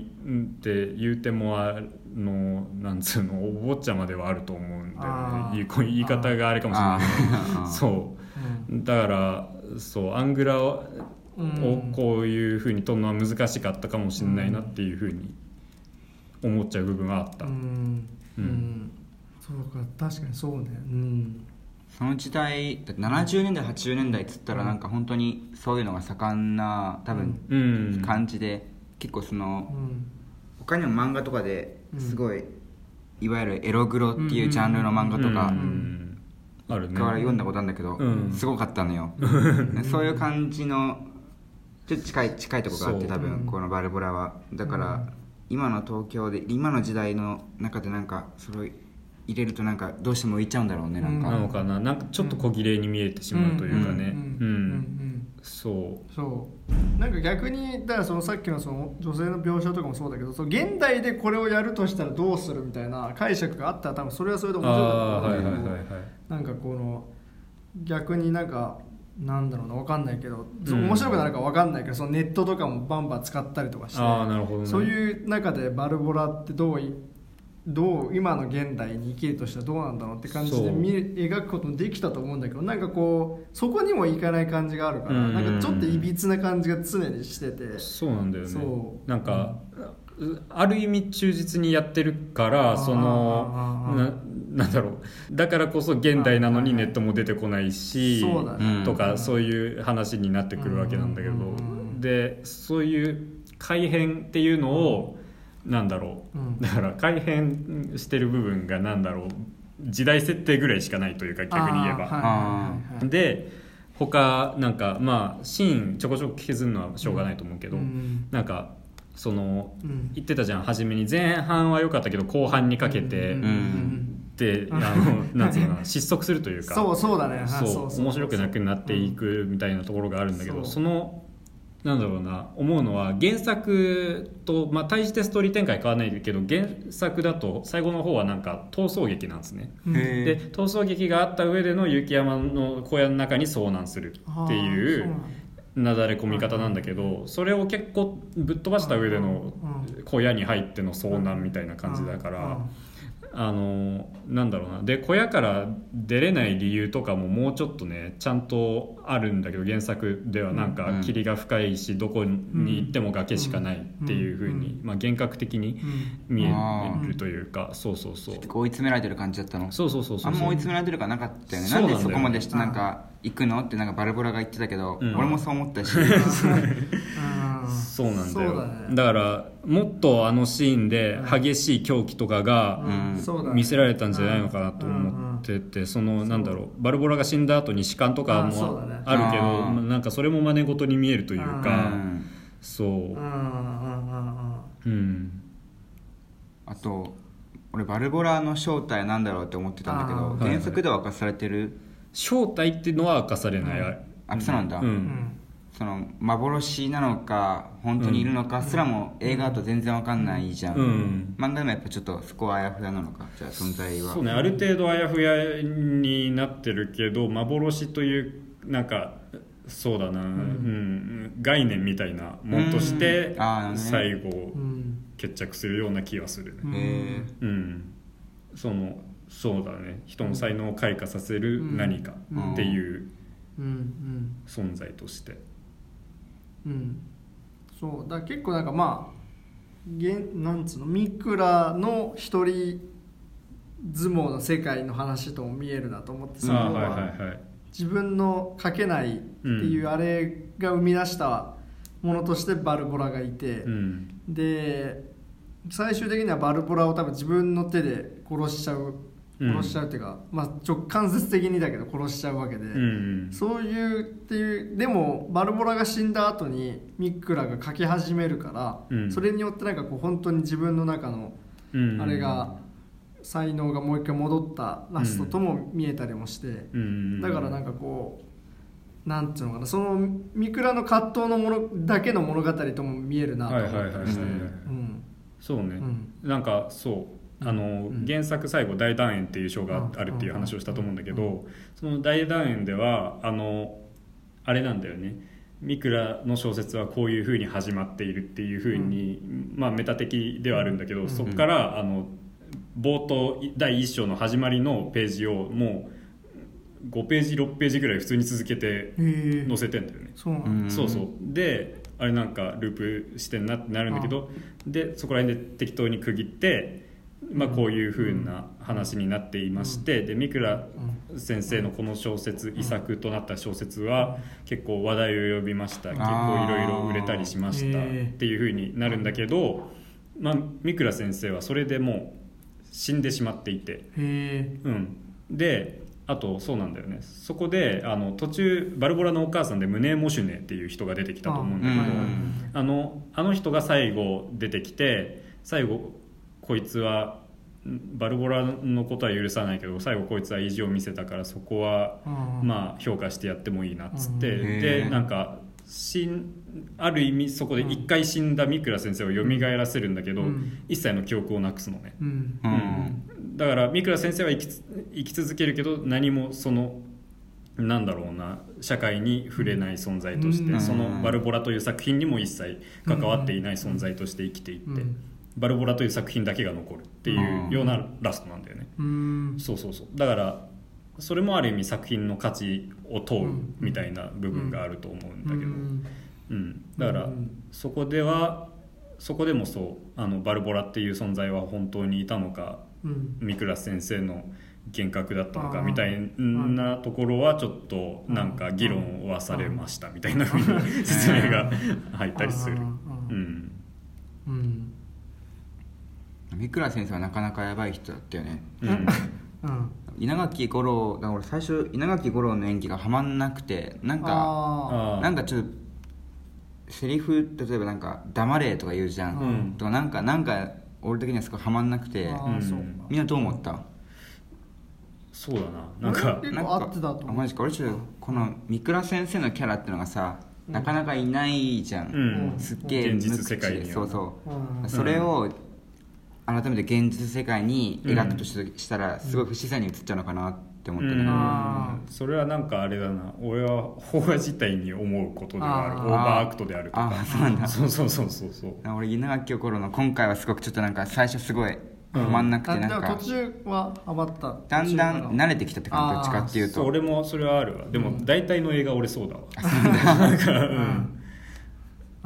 って言うてもあのなんつうのお坊ちゃまではあると思うんだよね。言い方があれかもしれないけど。そう。だからそうアングラをうんこういうふうに撮るのは難しかったかもしれないなっていうふうに思っちゃう部分があった、うん。ううんん。そうか確かにそうね。うんその時代だって70年代80年代っつったらなんか本当にそういうのが盛んな多分うん。感じで結構そのうん。他にも漫画とかですごいいわゆるエログロっていうジャンルの漫画とかうんあるね。から読んだことあるんだけどうん。すごかったのよ。そういう感じのちょっと近い近いところがあって多分このバルボラは。だから今の東京で今の時代の中でなんかそれを入れるとなんかどうしても浮いちゃうんだろうねなんなのかかな。なんかちょっと小切れに見えてしまうというかね。うん。そう。そう。なんか逆にだからそのさっきのその女性の描写とかもそうだけどその現代でこれをやるとしたらどうするみたいな解釈があったら多分それはそれで面白かったんだけどなんかこの逆になんかなんだろうな分かんないけど、そううん面白くなるか分かんないけどそのネットとかもバンバン使ったりとかしてああなるほどね。そういう中でバルボラってどういどう今の現代に生きるとしたらどうなんだろうって感じで見る描くこともできたと思うんだけどなんかこうそこにもいかない感じがあるからうん。なんかちょっといびつな感じが常にしてて。そうなんだよね。なんか、ある意味忠実にやってるからそのななんだろう。だからこそ現代なのにネットも出てこないしね。とかそういう話になってくるわけなんだけど。うん。でそういう改変っていうのをなんだろう。ん。うだから改変してる部分がなんだろう。時代設定ぐらいしかないというか逆に言えば。で他なんかまあシーンちょこちょこ削るのはしょうがないと思うけど、うんなんかそのうん。言ってたじゃん初めに。前半は良かったけど後半にかけて、うんんであのなんつうのかな失速するというか。そうそうだね。面白くなくなっていくみたいなところがあるんだけど、そのなんだろうな思うのは原作と、まあ、対してストーリー展開変わらないけど原作だと最後の方はなんか逃走劇なんですね。でー。逃走劇があった上での雪山の小屋の中に遭難するっていうなんだれ込み方なんだけどそれを結構ぶっ飛ばした上でのうん。小屋に入っての遭難みたいな感じだからあのなんだろうな。で小屋から出れない理由とかももうちょっとねちゃんとあるんだけど原作ではなんかうん霧が深いしどこに行っても崖しかないっていうふうに、まあ、幻覚的に見えるというかそうそうそう。追い詰められてる感じだったの。そうそうそうそう。あんま追い詰められてる感なかったよね。そうなんだよねなんでそこまでしてなんか行くの？ってなんかバルボラが言ってたけど、うん。俺もそう思ったし。う んそうなんだよ。だね。だからもっとあのシーンで激しい狂気とかが見せられたんじゃないのかなと思っててそのなんだろうバルボラが死んだ後に士官とかもあるけどなんかそれも真似事に見えるといううかん。そう。うんあと俺バルボラの正体なんだろうって思ってたんだけど原作では明かされてる正体っていうのは明かされない、うんあそうなんだ、ううん。んその幻なのか本当にいるのかすらも映画だと全然わかんないじゃん、うん。漫画でもやっぱちょっとそこはあやふやなのかじゃあ存在は。そうね。ある程度あやふやになってるけど幻というなんかそうだな、うん。概念みたいなもんとして最後うん。決着するような気がするね。うん、そのそうだね。人の才能を開花させる何かっていううん。うん。存在として、うん。そう。だから結構なんかまあげんなんつうの？ミクラの一人相撲の世界の話とも見えるなと思ってそのは。いはいはい。自分の書けないっていうあれが生み出したものとしてバルボラがいて、うん。で最終的にはバルボラを多分自分の手で殺しちゃううん殺しちゃうっていうか、まあ、直間接的にだけど殺しちゃうわけで、うんそういうっていうでもバルボラが死んだ後にミックラが書き始めるから、うん。それによってなんかこう本当に自分の中のうんあれが才能がもう一回戻ったラストとも見えたりもして、うんだからなんかこうなんていうのかなそのミクラの葛藤のものだけの物語とも見えるなと思ったりして、そうね、うん。なんかそうあの、うん。原作最後大団円っていう章があるっていう話をしたと思うんだけど、その大団円ではあのあれなんだよね。三倉の小説はこういうふうに始まっているっていうふうに、まあメタ的ではあるんだけど、そこからあの冒頭第1章の始まりのページをもう5ページ6ページぐらい普通に続けて載せてんだよね。そうなんだ。うんそうそう。であれなんかループしてんなってなるんだけどでそこら辺で適当に区切って、まあ、こういうふうな話になっていまして、で三倉先生のこの小説遺作となった小説は結構話題を呼びました。結構いろいろ売れたりしましたっていうふうになるんだけど、まあ、三倉先生はそれでもう死んでしまっていて。うん、であとそうなんだよね。そこであの途中バルボラのお母さんでムネ・モシュネっていう人が出てきたと思うんだけどうんあのあの人が最後出てきて最後こいつはんバルボラのことは許さないけど最後こいつは意地を見せたからそこはうん。まあ評価してやってもいいなっつってうん。へでー。なんか死んある意味そこで一回死んだ三倉先生を蘇らせるんだけどうん。一切の記憶をなくすのね。うん。うん。うん、だから三倉先生は生きつ生き続けるけど何もそのなんだろうな社会に触れない存在として、うん。その「バルボラ」という作品にも一切関わっていない存在として生きていって、うんバルボラという作品だけが残るっていうようなラストなんだよね、うん。そうそうそう。だからそれもある意味作品の価値を問うみたいな部分があると思うんだけど、うん。うん、だからうん。そこではそこでもそうあのバルボラっていう存在は本当にいたのかうん。三倉先生の幻覚だったのかみたいなところはちょっとなんか議論はされましたみたいなふうに説明が入ったりする。うん。うん三倉先生はなかなかやばい人だったよね。うん。うん。稲垣吾郎だから俺最初稲垣吾郎の演技がはまんなくてなんかなんかちょっとセリフ例えばなんか「黙れ」とか言うじゃん、うん。とかなんかなんか俺的にはすごいはまんなくてみんなどう思った？そうだな。なんか結構なんか合ってたと思う。あマジか。俺ちょっとこの三倉先生のキャラっていうのがさ、なかなかいないじゃん、うん。すっげえ現実世界には。そうそう、うん。それを改めて現実世界に描くとしたらすごい不自然に映っちゃうのかなって思ったんだけど、あそれはなんかあれだな。俺は邦画自体に思うことではある。あー。オーバーアクトであるとか。あーそうなんだ。そうそうそうそうそう。俺稲垣吾郎の今回はすごくちょっとなんか最初すごいハマんなくてなんか途中はハマった。だんだん慣れてきたって感じどっちかっていうと俺もそれはあるわ。でもうん。大体の映画俺そうだわ。ら うん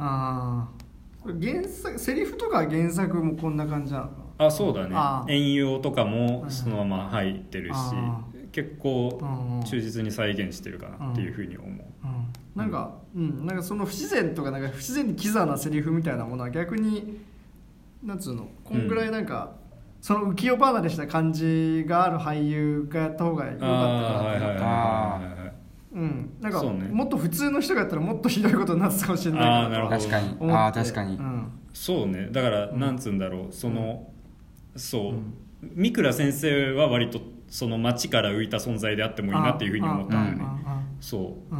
ああ原作セリフとか原作もこんな感じなの？かあそうだね。遠用とかもうん。そのまま入ってるしあ結構うん忠実に再現してるかなっていうふうに思う。な、うん、なんか、うん、なんかその不自然とかなんか不自然にキザなセリフみたいなものは逆になんつうの？こんぐらいなんか、その浮世離れした感じがある俳優がやった方が良かったかなって思ったうん、なんか、そうね。もっと普通の人がやったらもっとひどいことになってたかもしれないあーなるほど。確かに。ああ確かに。うん。そうね。だからうん。なんつうんだろう。そのそう。うん。美倉先生は割とその街から浮いた存在であってもいいなっていうふうに思ったんだよね。あそう。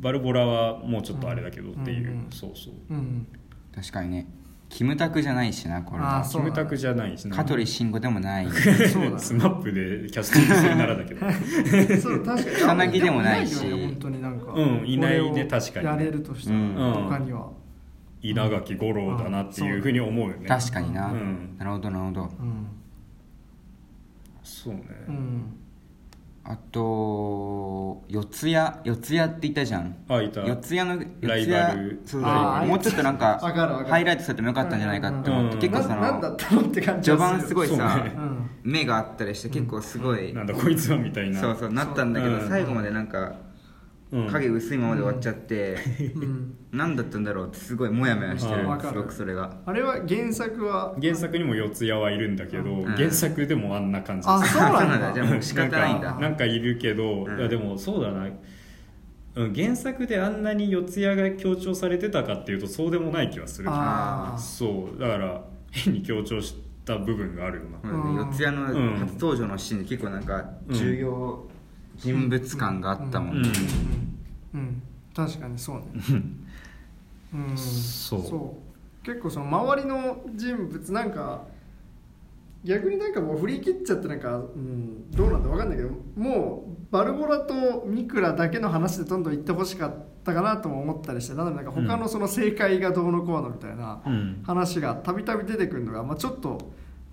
バルボラはもうちょっとあれだけどっていう、うんうん。そうそう。うん。確かにねキムタクじゃないしなこれは。あーそうキムタクじゃないしな。香取慎吾でもない。そうだスマップでキャスティングするならだけど。そう確かに。草彅でもないし。でもよね本当になんか。うんいないねこれを確かに。ねやれるとしたら、うん。他には。稲垣吾郎だなっていうふうに思うよね。確かにな、うん。なるほどなるほど。うん。そうね、うんあと四谷四谷って言ったじゃん。あいた。四谷の四ライバル。そうあーもうちょっとなんかハイライトされてもよかったんじゃないかって思って、うん。結構そななんだのったのって感じ序盤すごいそうさ、ね。う ん目があったりして結構すごい、なんだこいつはみたいな。そうそうなったんだけど、うん。最後までなんかうん影薄いままで終わっちゃって、うん。何だったんだろうってすごいモヤモヤしてるうん。わかる。すごくそれが。あれは原作は？原作にも四谷はいるんだけど、ん。原作でもあんな感じ。あそうなんだ。じゃあもう仕方ないんだ。なんかなんかいるけど、うん。いやでもそうだな。うん原作であんなに四谷が強調されてたかっていうとそうでもない気はする。そうだから変に強調した部分があるよな、うん。四谷のうん。初登場のシーンで結構なんか重要人物感があったもんね、うん、うん、確かにそうね。うん。そう。結構その周りの人物なんか逆になんかもう振り切っちゃってなんか、うん、どうなんだ分かんないけどもうバルボラとミクラだけの話でどんどん言ってほしかったかなとも思ったりしてなのでなんか他のその正解がどうのこうのみたいなうん。話がたびたび出てくるのが、まあ、ちょっと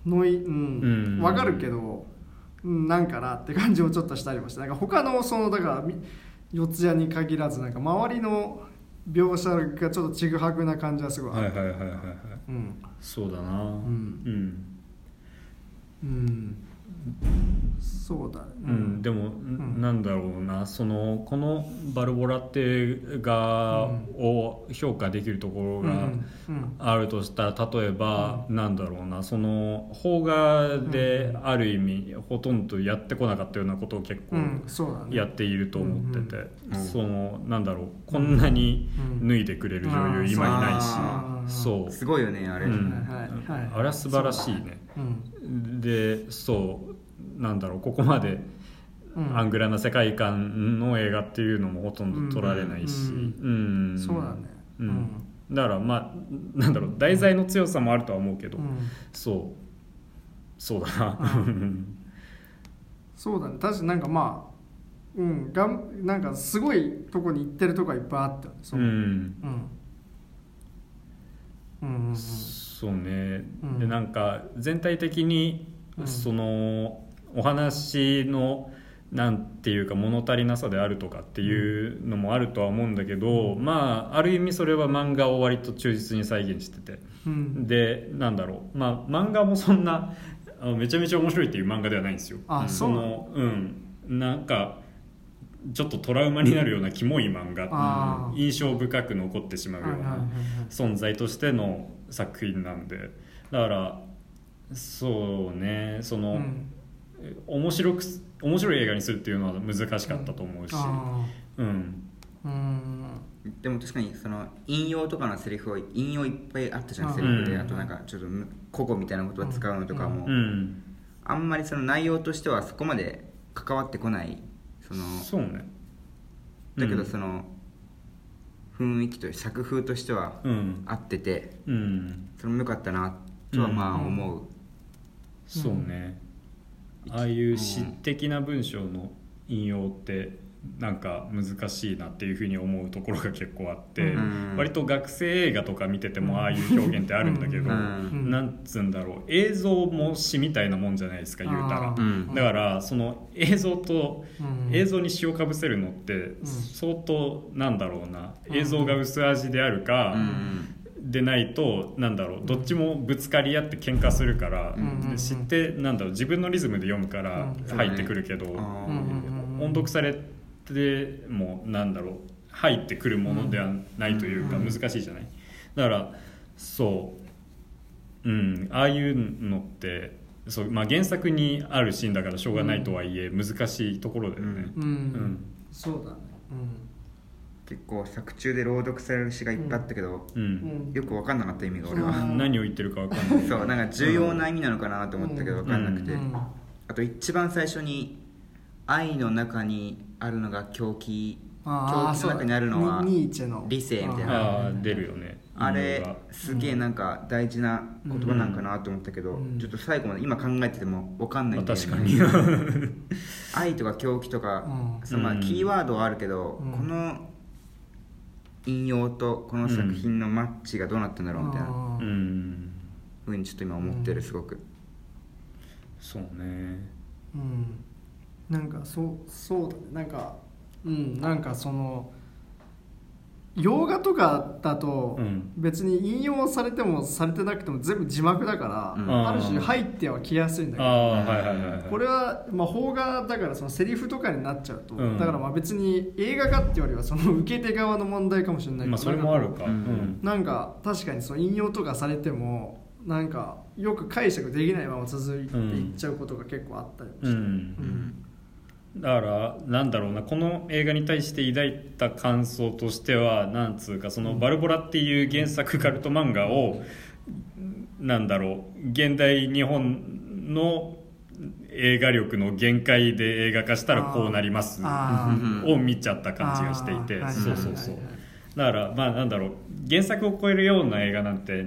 ノイ、うんうん。分かるけど、うん、なんかなって感じをちょっとしたりもしてなんか他のそのだからみ四谷に限らずなんか周りの描写がちょっとちぐはぐな感じはすごいはいはいはいはいはい。うん。そうだな。うん。うん。うんそうだね。うん、でも、ん。なんだろうなそのこの「バルボラ」っていう映画を評価できるところがうんうん。あるとしたら例えば、なんだろうなその邦画である意味、ほとんどやってこなかったようなことを結構やっていると思ってて、うんそのなんだろうこんなにうん。脱いでくれる女優うん。今いないし、うんそう。すごいよねあれ、うん。はいはいあれは素晴らしいね。うん。でそうなんだろうここまでうん。アングラな世界観の映画っていうのもほとんど撮られないし、ううんそうだね。うん。だからまあなんだろう題材の強さもあるとは思うけど、うん。そう。そうだな、そうだね。確かになんかまあうん。がんなんかすごいとこに行ってるとこはいっぱいあったそう。うんうんうん。そうね、うん。でなんか全体的にうん。そのお話のなんていうか物足りなさであるとかっていうのもあるとは思うんだけど、まあある意味それは漫画を割と忠実に再現してて。うん。でなんだろう。まあ漫画もそんなめちゃめちゃ面白いっていう漫画ではないんですよ。あうんそののうん。なんかちょっとトラウマになるようなキモい漫画。あー。印象深く残ってしまうような存在としての作品なんで。だからそうね。その、うん面白くす面白い映画にするっていうのは難しかったと思うし、あうん。ーうん。でも確かにその引用とかのセリフを引用いっぱいあったじゃんうん。セリフで。うんあとなんかちょっと古語みたいなことを使うのとかも、うん。あんまりその内容としてはそこまで関わってこないそのそうね。だけうんどその雰囲気と作風としてはうん。合っててうん。それも良かったなとはまあう。ん。思う、そうねああいう詩的な文章の引用ってなんか難しいなっていうふうに思うところが結構あって、うん。割と学生映画とか見ててもああいう表現ってあるんだけど、うん。なんつうんだろう。映像も詩みたいなもんじゃないですか言うたら。あ。うんだからその映像とうん。映像に詩をかぶせるのって相当なんだろうな。映像が薄味であるかうんでないとなんだろうどっちもぶつかり合って喧嘩するからうん詩ってなんだろう自分のリズムで読むからうん。入ってくるけど音読されてもなんだろう入ってくるものではないというかうん。難しいじゃない？だからそう。うん。ああいうのってそう、まあ、原作にあるシーンだからしょうがないとはいえ難しいところだよね。うん、うん。そうだね結構作中で朗読される詩がいっぱいあったけど、ううん。んよく分かんなかった意味が俺は、うん。何を言ってるか分かんない。そうなんか重要な意味なのかなと思ったけどうん。分かんなくて、うん。あと一番最初に愛の中にあるのが狂気。狂気の中にあるのはそう。だニニーチェの。理性みたいな。出るよね。あれすげえなんか大事な言葉なんかなと思ったけど、うん。ちょっと最後まで今考えてても分かんないんだよね。まあ確かに。愛とか狂気とか、うん。そのまあうん。キーワードはあるけど、うん。この引用とこの作品のマッチがどうなってんだろうみたいな。ふうにちょっと今思ってるすごく。そうね。うん。なんかそうそうだね。なんかうん。なんかその洋画とかだとうん。別に引用されてもされてなくても全部字幕だから、うん。ある種入ってはきやすいんだけどこれは、まあ、邦画だからそのセリフとかになっちゃうと、うん。だからまあ別に映画化っていうよりはその受け手側の問題かもしれないけど、まあそれもあるか。うんうん。なんか確かにその引用とかされてもなんかよく解釈できないまま続いていっちゃうことが結構あったりもして、うん。うんだからなんだろうなこの映画に対して抱いた感想としてはなんつうかその「バルボラ」っていう原作カルト漫画をなんだろう現代日本の映画力の限界で映画化したらこうなります を見ちゃった感じがしていて。そうそうそうだからまあなんだろう原作を超えるような映画なんて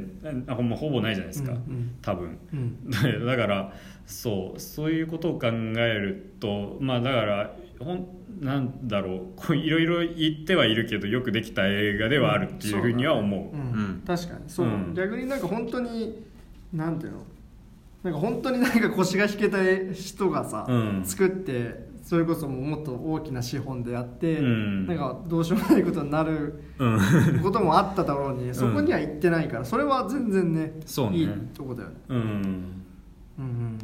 あほんまほぼないじゃないですか。うんうん。多分。うん。だからそうそういうことを考えるとまあだからほんなんだろうこういろいろ言ってはいるけどよくできた映画ではあるっていうふうには思う。うん。うん。確かに。そう、うん。逆になんか本当になんていうの？なんか本当になんか腰が引けた人がさ、うん。作ってそれこそもっと大きな資本でやって、うん。なんかどうしようもないことになるうん。こともあっただろうにそこには行ってないからそれは全然ねそうね。いいとこだよね。うん。うん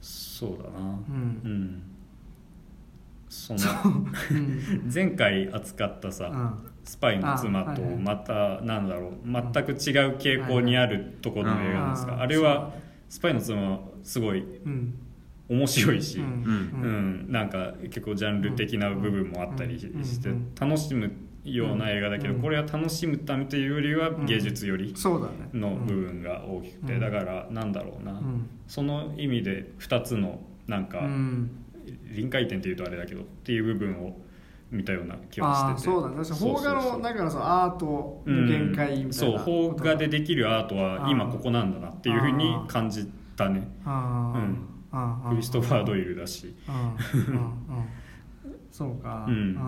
そうだな。うん。うん。そ 前回扱ったさ、うん。スパイの妻とまたなんだろう全く違う傾向にあるところの映画なんですうん。かあれはスパイの妻はすごいうん面白いし、うん。うん。なんか結構ジャンル的な部分もあったりして楽しむような映画だけどうん。これは楽しむためというよりは芸術よりそうだね。の部分が大きくてうん。だからなんだろうな。うん。その意味で2つのなんかうん。臨界点っていうとあれだけどっていう部分を見たような気がああしてて。そうだね。邦画のだからそのアートうんの限界みたいなそう邦画でできるアートは今ここなんだなっていうふうに感じたね。うんクリストファー・ドイルだし。そうか。うん。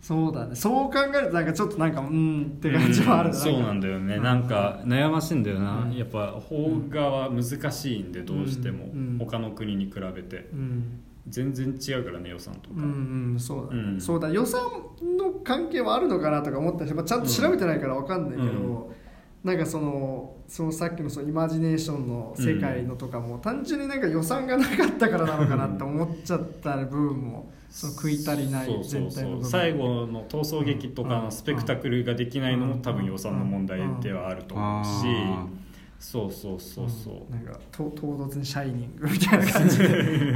そうだね。そう考えるとなんかちょっとなんかうんって感じはあるうん。そうなんだよね、うん。なんか悩ましいんだよな、うん。やっぱ邦画は難しいんでどうしても、うん。他の国に比べて。うん。全然違うからね予算とか、うんうんそうだね、うん。そうだ予算の関係はあるのかなとか思ったし、まあ、ちゃんと調べてないから分かんないけど、うん。なんかそのそのさっきのそのイマジネーションの世界のとかも、単純になんか予算がなかったからなのかなって思っちゃった部分もその食い足りないそうそうそう。全体の最後の逃走劇とかうんのスペクタクルができないのも多分予算の問題ではあると思うし。あそうそうそうそう、なんかと唐突に「シャイニング」みたいな感じで。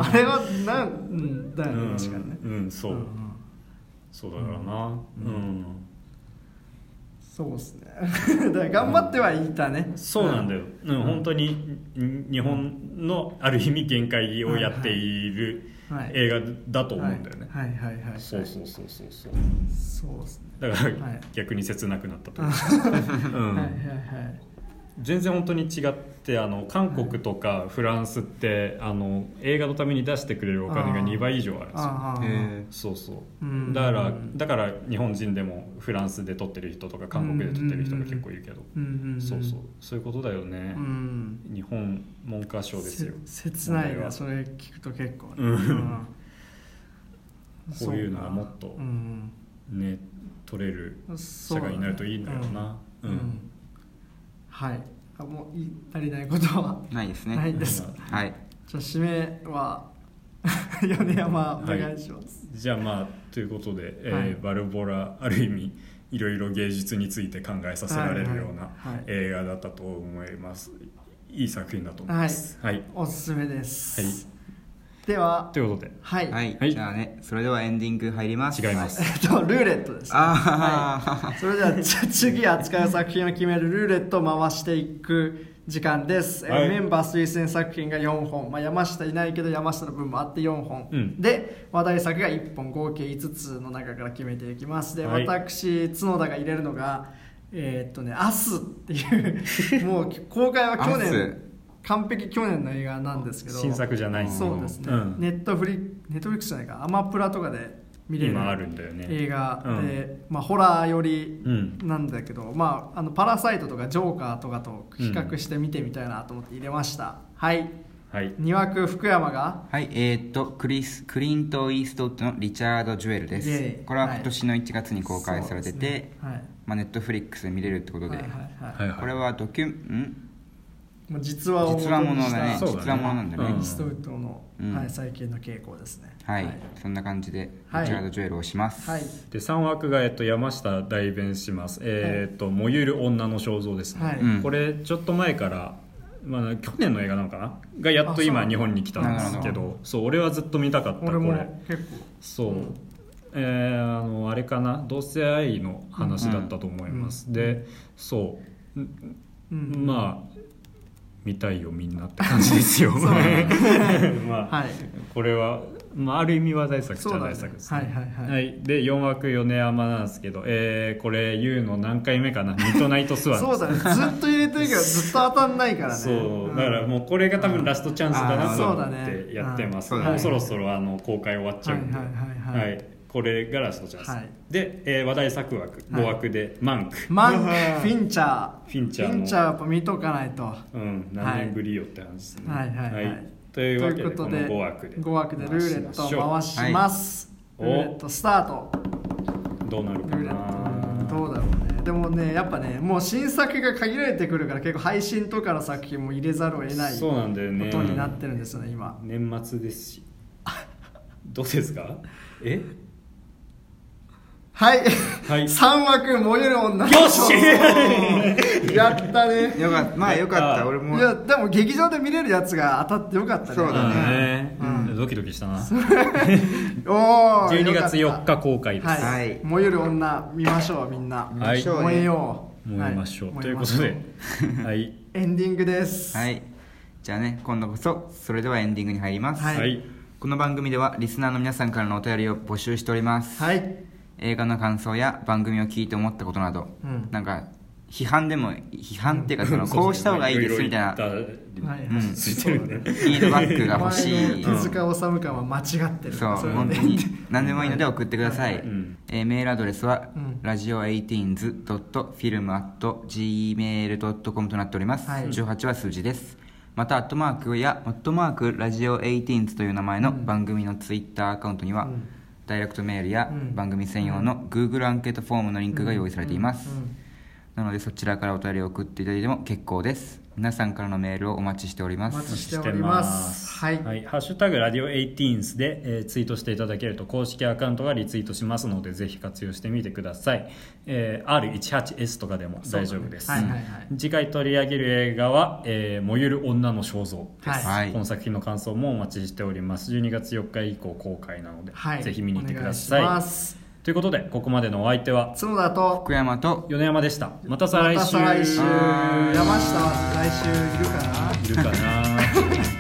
あれはなん、うん、だよね、うん確かにね。うんそう、んんそうだからな。ううん。ん、そうですね だ頑張ってはいたね、そうなんだよ、うん。本当にん日本のある意味限界をやっているはい。映画だと思うんだよね、はい。はい。はい。はい。そうそうそうそうそう。そうですね。だからはい。逆に切なくなったというはか、うん。い。はい。はい全然本当に違ってあの韓国とかフランスってあの映画のために出してくれるお金が2倍以上あるんですよ。そうそう。うん。だからだから日本人でもフランスで撮ってる人とか韓国で撮ってる人が結構いるけど。そうそう。そういうことだよね。うん。日本文科省ですよ。せ切ない問題は。なそれ聞くと結構こういうのがもっとうん。ね撮れる社会になるといいんだよな。うん。うんはい。あもう言い足りないことは。ないですね。ないですはい。じゃあ締めは 米山お願いします、じゃあまあということで、えーはい。バルボラある意味いろいろ芸術について考えさせられるようなはい。はい。はい映画だったと思います。いい作品だと思います。はい、おすすめです、はいではということで。はい、はい、はい。じゃあねそれではエンディング入ります。違います。えっとルーレットです、あはい、それではじゃあ次扱う作品を決めるルーレットを回していく時間です、えーはいメンバー推薦作品が4本、まあ、山下いないけど山下の分もあって4本、うん。で話題作が1本合計5つの中から決めていきます。で、はい。私角田が入れるのがえーっとね「アスっていう もう公開は去ア年ス完璧去年の映画なんですけど新作じゃないんそうですね、うん。ネットフリネットフリックスじゃないか。アマプラとかで見れる今あるんだよね。映画うん。で、まあ、ホラー寄りうん。なんだけど、まあ、あのパラサイトとかジョーカーとかと比較して見てみたいなと思って入れました、はい。はい。2枠福山が？はい。えー、っとクリスクリント・イーストウッドのリチャード・ジュエルです。これは今年の1月に公開されてて、はい。まあ、ネットフリックスで見れるってことで、はいはいはいはい。はいこれはドキュん？もう実話を実話ものだね。実話ものなんだね、うん。ストウッドの、うん。はい、最近の傾向ですね。はい、そんな感じでリはい。チャード・ジュエルをします、はい。で3枠が、えっと、山下代弁します。えーっと「燃ゆる女の肖像」ですね、はい。うん。これちょっと前から、まあ、去年の映画なのかな？がやっと今日本に来たんですけどそう俺はずっと見たかったこ俺もれ。結構。そう、えーあのあれかな？同性愛の話だったと思います、でそう、うんうん。まあ見たいよみんなって感じですよ。まあ、はい。これは、まあ、ある意味話題作っちゃ題作ですはいはいはい、はい、で4枠米山なんですけど、えーこれ言うの何回目かな？ミッドナイトスワンそうだね。ずっと入れてるけど ずっと当たんないからね。そう。だからもうこれが多分ラストチャンスだなと思ってやってます、うんもうそろそろあの公開終わっちゃうんで、はいはいはい。はいこれがラストチャンス、はい。で、えー話題作枠。5枠で、マンク。マンク フィンチャー。フィンチャーのフィンチャーやっぱ見とかないと。うん、何年ぶりよって話ですね、はい。はい。はい。というわけでということでこの5枠で。5枠でルーレットを回します、はい。ルーレットスタート。どうなるかルーレッなトどうだろうね。でもねやっぱねもう新作が限られてくるから結構配信とかの作品も入れざるを得ないそうなんだよね。ことになってるんですよね今。年末ですし。どうですか？え？はい、はい。3枠燃える女よし。やったね。よかった。まあよかった。あ俺も。いやでも劇場で見れるやつが当たってよかったね。そうだね。ね。うん。ドキドキしたな。おお12月4日公開です、はい、はい。燃える女見ましょうみんな。見ましょうね燃えよう。燃えましょう、はい。ということではい。エンディングです。はい。じゃあね今度こそそれではエンディングに入ります、はい。はい。この番組ではリスナーの皆さんからのお便りを募集しております、はい映画の感想や番組を聞いて思ったことなど、うん。なんか批判でも批判っていうかそのこうした方がいいですみたいな。フィードバックが欲しい。お 前の手塚治虫感は間違ってる。そう。本当に何でもいいので送ってください、うんえーメールアドレスは、うん。ラジオ 18s.film.gmail.com となっております、はい。18は数字です。またアットマークやアットマークラジオ 18s という名前の番組のツイッターアカウントには、うんダイレクトメールやうん。番組専用の Google アンケートフォームのリンクが用意されています、なのでそちらからお便りを送っていただいても結構です皆さんからのメールをお待ちしております。お待ちしております。はい、はい、ハッシュタグラディオ 18s で、えーツイートしていただけると公式アカウントがリツイートしますのでぜひ活用してみてください、えー R18S とかでも大丈夫です、はい。はい。はい。次回取り上げる映画は「えー燃ゆる女の肖像」です、はい。はいこの作品の感想もお待ちしております。12月4日以降公開なので、はい、ぜひ見に行ってください。お願いしますということでここまでのお相手は角田と福山と米山でした。また再来週。また再来週。山下は来週いるかな。いるかな